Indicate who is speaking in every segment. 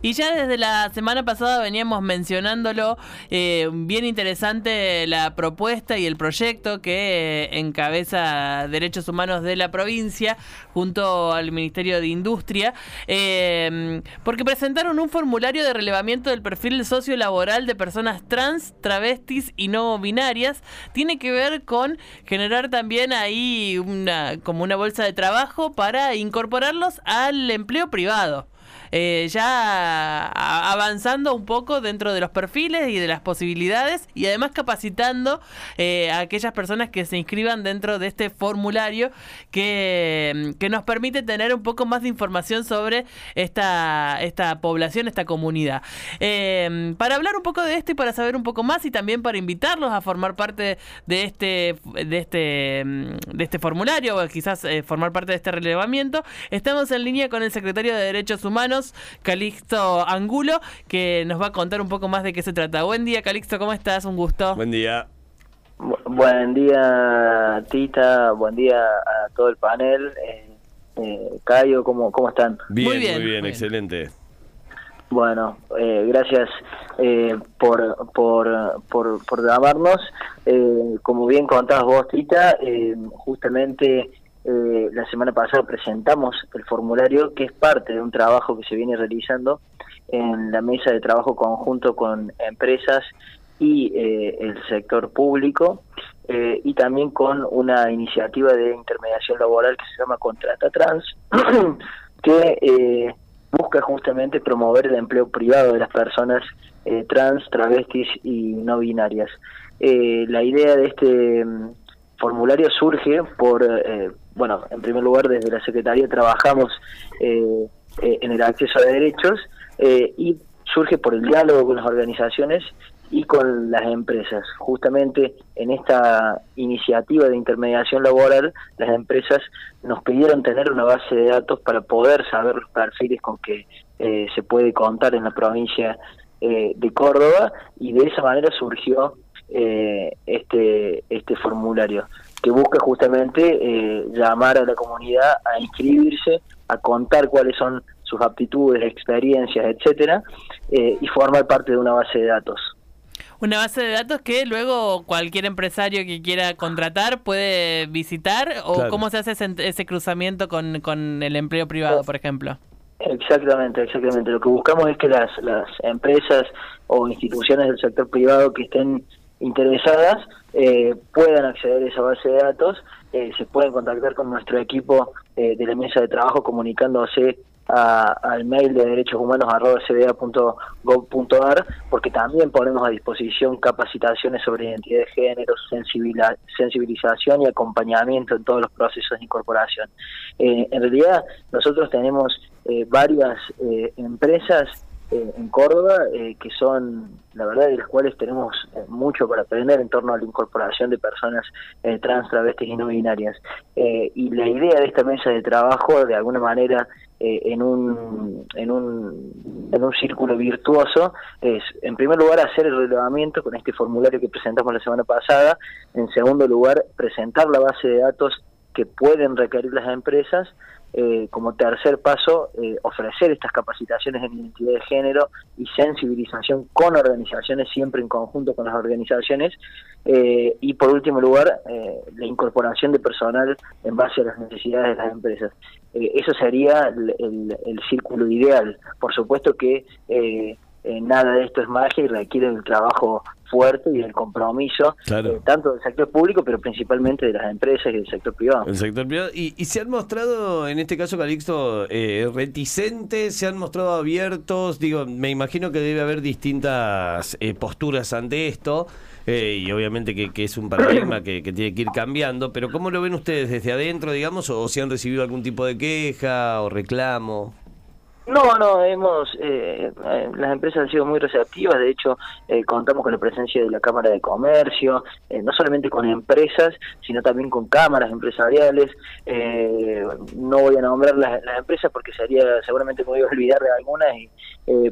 Speaker 1: Y ya desde la semana pasada veníamos mencionándolo, eh, bien interesante la propuesta y el proyecto que eh, encabeza Derechos Humanos de la provincia junto al Ministerio de Industria, eh, porque presentaron un formulario de relevamiento del perfil sociolaboral de personas trans, travestis y no binarias. Tiene que ver con generar también ahí una, como una bolsa de trabajo para incorporarlos al empleo privado. Eh, ya avanzando un poco dentro de los perfiles y de las posibilidades y además capacitando eh, a aquellas personas que se inscriban dentro de este formulario que, que, nos permite tener un poco más de información sobre esta, esta población, esta comunidad. Eh, para hablar un poco de esto y para saber un poco más y también para invitarlos a formar parte de este, de este, de este formulario o quizás formar parte de este relevamiento, estamos en línea con el secretario de Derechos Humanos Calixto Angulo, que nos va a contar un poco más de qué se trata. Buen día, Calixto, ¿cómo estás? Un gusto.
Speaker 2: Buen día.
Speaker 3: buen día, Tita. Buen día a todo el panel. Eh, eh, Cayo, ¿cómo, ¿cómo están?
Speaker 2: Bien, muy bien, muy bien, excelente.
Speaker 3: Bueno, eh, gracias eh, por, por, por, por llamarnos. Eh, como bien contabas vos, Tita, justamente eh, la semana pasada presentamos el formulario que es parte de un trabajo que se viene realizando en la mesa de trabajo conjunto con empresas y eh, el sector público eh, y también con una iniciativa de intermediación laboral que se llama Contrata Trans que busca justamente promover el empleo privado de las personas trans, travestis y no binarias. la idea de este mm, formulario surge por bueno, en primer lugar desde la Secretaría trabajamos eh, eh, en el acceso a derechos eh, y surge por el diálogo con las organizaciones y con las empresas. Justamente en esta iniciativa de intermediación laboral, las empresas nos pidieron tener una base de datos para poder saber los perfiles con que se puede contar en la provincia de Córdoba y de esa manera surgió este, este formulario que busca justamente eh, llamar a la comunidad a inscribirse, a contar cuáles son sus aptitudes, experiencias, etcétera, eh, y formar parte de una base de datos.
Speaker 1: Una base de datos que luego cualquier empresario que quiera contratar puede visitar o cómo se hace ese, cruzamiento con, con, el empleo privado, por ejemplo.
Speaker 3: Exactamente, exactamente. Lo que buscamos es que las, las empresas o instituciones del sector privado que estén interesadas eh, puedan acceder a esa base de datos, eh, se pueden contactar con nuestro equipo eh, de la mesa de trabajo comunicándose al mail de derechos humanos porque también ponemos a disposición capacitaciones sobre identidad de género, sensibilización y acompañamiento en todos los procesos de incorporación. en realidad nosotros tenemos varias empresas eh, en Córdoba, eh, que son, la verdad, de las cuales tenemos eh, mucho para aprender en torno a la incorporación de personas trans, travestis y no binarias. y la idea de esta mesa de trabajo, de alguna manera, en, un, en, un, en un círculo virtuoso, es, en primer lugar, hacer el relevamiento con este formulario que presentamos la semana pasada, en segundo lugar, presentar la base de datos que pueden requerir las empresas, eh, como tercer paso, eh, ofrecer estas capacitaciones en identidad de género y sensibilización con organizaciones, siempre en conjunto con las organizaciones. Eh, y por último lugar, la incorporación de personal en base a las necesidades de las empresas. eso sería el, círculo ideal. Por supuesto que nada de esto es magia y requiere un trabajo fuerte y el compromiso eh, tanto del sector público, pero principalmente de las empresas y del sector privado.
Speaker 2: El sector privado. Y, se han mostrado, en este caso, Calixto, eh, reticentes, se han mostrado abiertos. Digo, me imagino que debe haber distintas eh, posturas ante esto. y obviamente que, es un paradigma que, tiene que ir cambiando, pero ¿cómo lo ven ustedes desde adentro, digamos, o si han recibido algún tipo de queja o reclamo?
Speaker 3: No, no, hemos, eh, eh, las empresas han sido muy receptivas, de hecho eh, contamos con la presencia de la Cámara de Comercio, no solamente con empresas, sino también con cámaras empresariales, no voy a nombrar las, empresas porque sería, seguramente me voy a olvidar de algunas,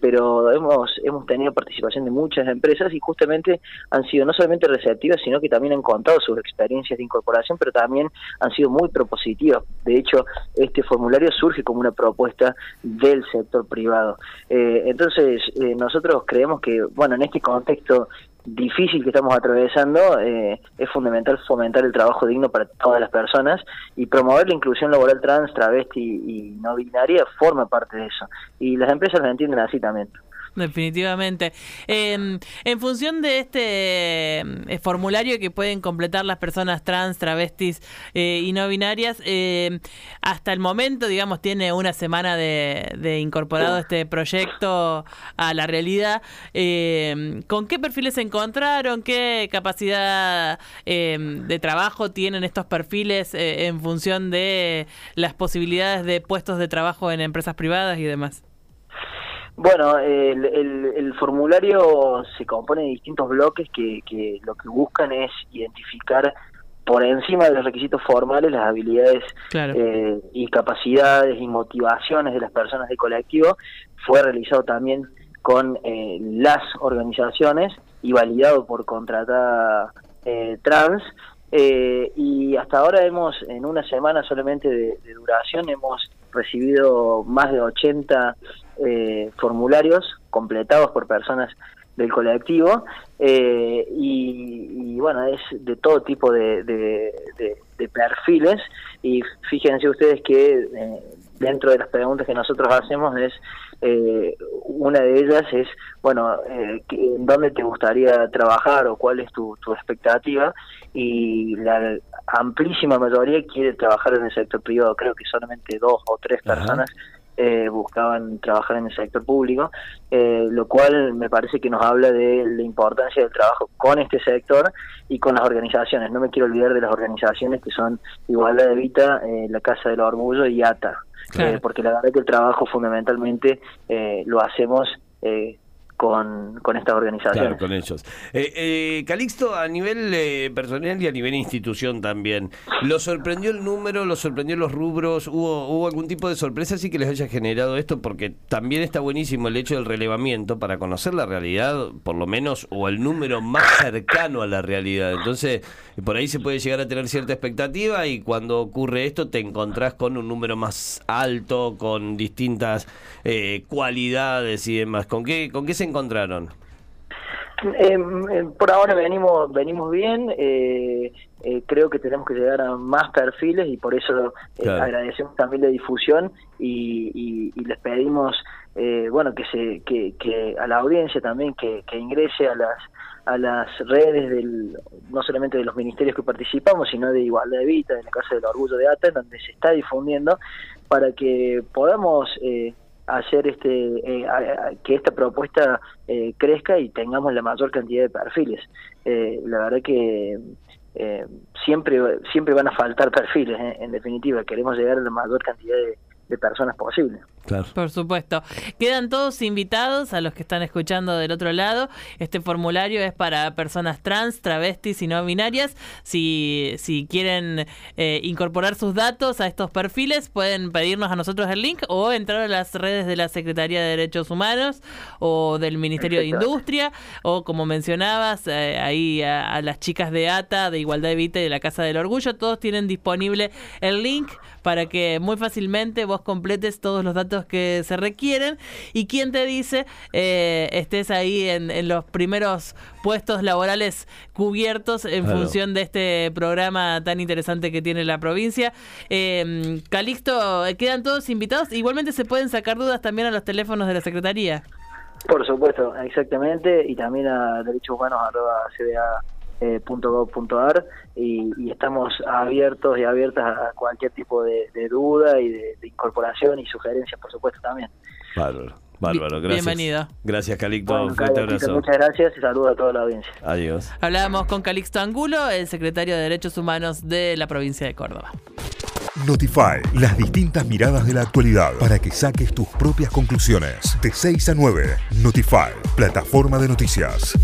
Speaker 3: pero hemos, hemos tenido participación de muchas empresas y justamente han sido no solamente receptivas, sino que también han contado sus experiencias de incorporación, pero también han sido muy propositivas. De hecho, este formulario surge como una propuesta del sector privado. Eh, entonces, eh, nosotros creemos que, bueno, en este contexto difícil que estamos atravesando, eh, es fundamental fomentar el trabajo digno para todas las personas y promover la inclusión laboral trans, travesti y no binaria forma parte de eso. Y las empresas lo entienden así también.
Speaker 1: Definitivamente. Em, en función de este eh, formulario que pueden completar las personas trans, travestis eh, y no binarias, em, hasta el momento, digamos, tiene una semana de, incorporado este proyecto a la realidad. Em, ¿Con qué perfiles se encontraron? ¿Qué capacidad de trabajo tienen estos perfiles eh, en función de las posibilidades de puestos de trabajo en empresas privadas y demás?
Speaker 3: Bueno, el, formulario se compone de distintos bloques que, lo que buscan es identificar por encima de los requisitos formales las habilidades eh, y capacidades y motivaciones de las personas del colectivo. Fue realizado también con eh, las organizaciones y validado por contratada eh, trans. y hasta ahora hemos, en una semana solamente de, de duración, hemos recibido más de 80 eh, formularios completados por personas del colectivo eh, y, bueno, es de todo tipo de, perfiles y fíjense ustedes que eh, dentro de las preguntas que nosotros hacemos es una de ellas es, bueno, ¿en dónde te gustaría trabajar o cuál es tu, expectativa? Y la amplísima mayoría quiere trabajar en el sector privado, creo que solamente dos o tres personas eh, buscaban trabajar en el sector público, eh, lo cual me parece que nos habla de la importancia del trabajo con este sector y con las organizaciones. No me quiero olvidar de las organizaciones que son Igualdad de Vita, eh, la Casa del Orgullo y ATA, porque la verdad es que el trabajo fundamentalmente lo hacemos con, con estas organizaciones.
Speaker 2: Claro, con ellos. Eh, eh, Calixto, a nivel eh, personal y a nivel institución también, ¿lo sorprendió el número, lo sorprendió los rubros? ¿Hubo, ¿Hubo algún tipo de sorpresa así que les haya generado esto? Porque también está buenísimo el hecho del relevamiento para conocer la realidad, por lo menos, o el número más cercano a la realidad. Entonces, por ahí se puede llegar a tener cierta expectativa y cuando ocurre esto te encontrás con un número más alto, con distintas eh, cualidades y demás. ¿Con qué, con qué se encontraron?
Speaker 3: Em, por ahora venimos venimos bien eh, eh, creo que tenemos que llegar a más perfiles y por eso eh, agradecemos también la difusión y, les pedimos bueno que se que, que, a la audiencia también que, que ingrese a las a las redes del no solamente de los ministerios que participamos sino de Igualdad de Vida de la Casa del Orgullo de ATA donde se está difundiendo para que podamos eh, hacer este eh, que esta propuesta eh, crezca y tengamos la mayor cantidad de perfiles. Eh, la verdad que siempre siempre van a faltar perfiles, en definitiva, queremos llegar a la mayor cantidad de, de personas posibles.
Speaker 1: Por supuesto. Quedan todos invitados a los que están escuchando del otro lado. Este formulario es para personas trans, travestis y no binarias. Si, si quieren eh, incorporar sus datos a estos perfiles, pueden pedirnos a nosotros el link o entrar a las redes de la Secretaría de Derechos Humanos o del Ministerio de Industria o como mencionabas, eh, ahí a, las chicas de ATA, de Igualdad de Vida y de la Casa del Orgullo. Todos tienen disponible el link para que muy fácilmente vos completes todos los datos que se requieren y quien te dice eh, estés ahí en, los primeros puestos laborales cubiertos en función de este programa tan interesante que tiene la provincia. Eh, Calixto, quedan todos invitados. Igualmente se pueden sacar dudas también a los teléfonos de la Secretaría.
Speaker 3: Por supuesto, exactamente, y también a derechos humanos eh, .gov.ar y, y, estamos abiertos y abiertas a cualquier tipo de, duda y de, incorporación y sugerencias, por supuesto, también.
Speaker 2: Bárbaro. Bárbaro, gracias.
Speaker 1: Bienvenido.
Speaker 2: Gracias, Calixto. un fuerte abrazo.
Speaker 3: Muchas gracias y saludos a toda la audiencia.
Speaker 2: Adiós.
Speaker 1: Hablábamos con Calixto Angulo, el secretario de Derechos Humanos de la provincia de Córdoba.
Speaker 4: Notify, las distintas miradas de la actualidad para que saques tus propias conclusiones. De 6 a 9, Notify, plataforma de noticias.